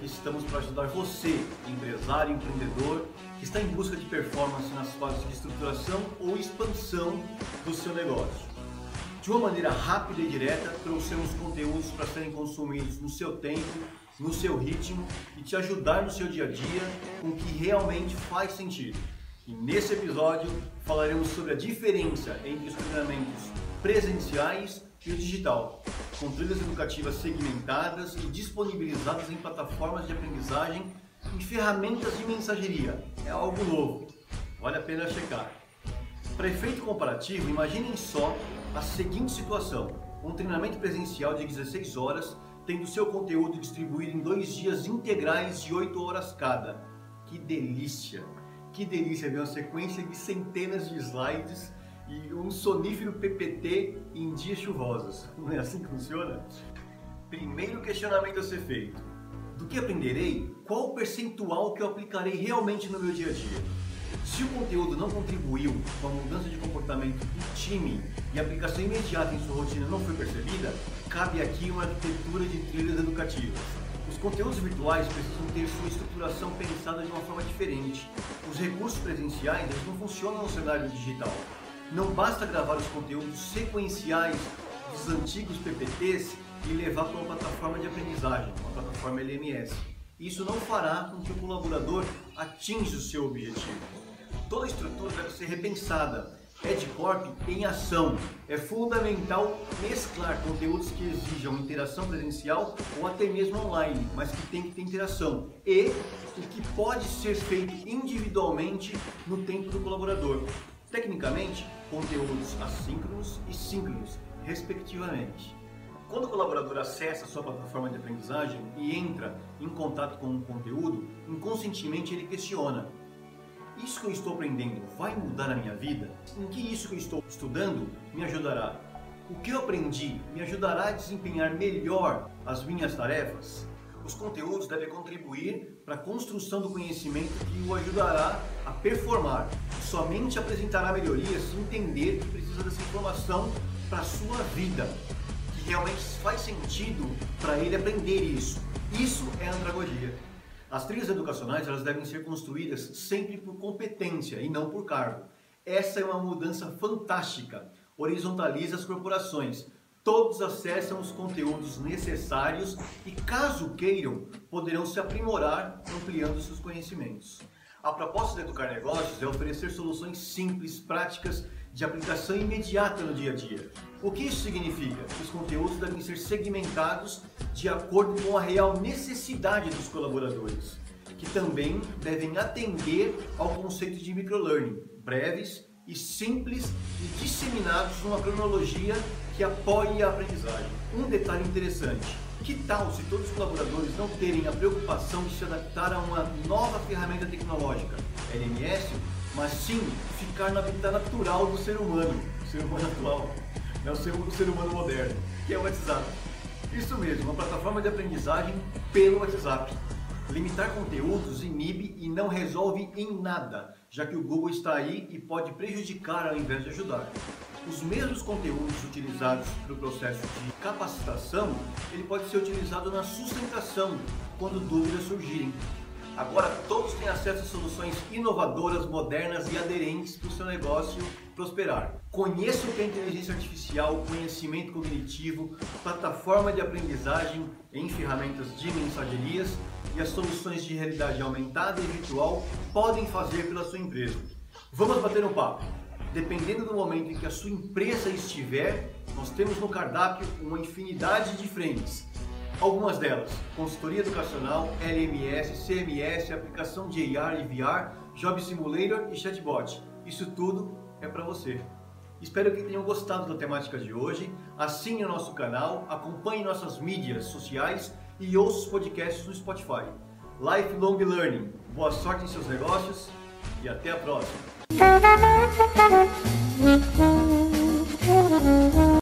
aqui estamos para ajudar você, empresário, empreendedor, que está em busca de performance nas fases de estruturação ou expansão do seu negócio. De uma maneira rápida e direta, trouxemos conteúdos para serem consumidos no seu tempo, no seu ritmo e te ajudar no seu dia a dia com o que realmente faz sentido. E nesse episódio falaremos sobre a diferença entre os treinamentos presenciais e o digital, com trilhas educativas segmentadas e disponibilizadas em plataformas de aprendizagem e ferramentas de mensageria. É algo novo, vale a pena checar. Para efeito comparativo, imaginem só a seguinte situação: um treinamento presencial de 16 horas, tendo seu conteúdo distribuído em dois dias integrais de 8 horas cada. Que delícia! Que delícia ver uma sequência de centenas de slides e um sonífero PPT em dias chuvosos. Não é assim que funciona? Primeiro questionamento a ser feito: do que aprenderei? Qual o percentual que eu aplicarei realmente no meu dia a dia? Se o conteúdo não contribuiu com a mudança de comportamento do time e a aplicação imediata em sua rotina não foi percebida, cabe aqui uma arquitetura de trilhas educativas. Os conteúdos virtuais precisam ter sua estruturação pensada de uma forma diferente. Os recursos presenciais não funcionam no cenário digital. Não basta gravar os conteúdos sequenciais dos antigos PPTs e levar para uma plataforma de aprendizagem, uma plataforma LMS. Isso não fará com que o colaborador atinja o seu objetivo. Toda a estrutura deve ser repensada. EdCorp em ação. É fundamental mesclar conteúdos que exijam interação presencial ou até mesmo online, mas que tem que ter interação. E o que pode ser feito individualmente no tempo do colaborador. Tecnicamente, conteúdos assíncronos e síncronos, respectivamente. Quando o colaborador acessa a sua plataforma de aprendizagem e entra em contato com um conteúdo, inconscientemente ele questiona: Isso que eu estou aprendendo vai mudar a minha vida? Em que isso que eu estou estudando me ajudará? O que eu aprendi me ajudará a desempenhar melhor as minhas tarefas? Os conteúdos devem contribuir para a construção do conhecimento que o ajudará a performar. Somente apresentará melhorias se entender que precisa dessa informação para a sua vida, que realmente faz sentido para ele aprender isso. Isso é andragogia. As trilhas educacionais elas devem ser construídas sempre por competência e não por cargo. Essa é uma mudança fantástica. Horizontaliza as corporações Todos acessam os conteúdos necessários e, caso queiram, poderão se aprimorar ampliando seus conhecimentos. A proposta de Educar Negócios é oferecer soluções simples, práticas, de aplicação imediata no dia a dia. O que isso significa? Que os conteúdos devem ser segmentados de acordo com a real necessidade dos colaboradores, que também devem atender ao conceito de microlearning, breves e simples e disseminados numa cronologia que apoie a aprendizagem. Um detalhe interessante: que tal se todos os colaboradores não terem a preocupação de se adaptar a uma nova ferramenta tecnológica, LMS, mas sim ficar na vida natural do ser humano, o ser humano atual, é o ser, o ser humano moderno, que é o WhatsApp. Isso mesmo, uma plataforma de aprendizagem pelo WhatsApp. Limitar conteúdos inibe e não resolve em nada, já que o Google está aí e pode prejudicar ao invés de ajudar os mesmos conteúdos utilizados para o processo de capacitação, ele pode ser utilizado na sustentação, quando dúvidas surgirem. Agora todos têm acesso a soluções inovadoras, modernas e aderentes para o seu negócio prosperar. Conheça o que é inteligência artificial, conhecimento cognitivo, plataforma de aprendizagem em ferramentas de mensagerias e as soluções de realidade aumentada e virtual podem fazer pela sua empresa. Vamos bater um papo dependendo do momento em que a sua empresa estiver, nós temos no cardápio uma infinidade de frentes. Algumas delas, consultoria educacional, LMS, CMS, aplicação de AR e VR, Job Simulator e Chatbot. Isso tudo é para você. Espero que tenham gostado da temática de hoje. Assine o nosso canal, acompanhe nossas mídias sociais e ouça os podcasts no Spotify. Lifelong Learning. Boa sorte em seus negócios e até a próxima. Thank you.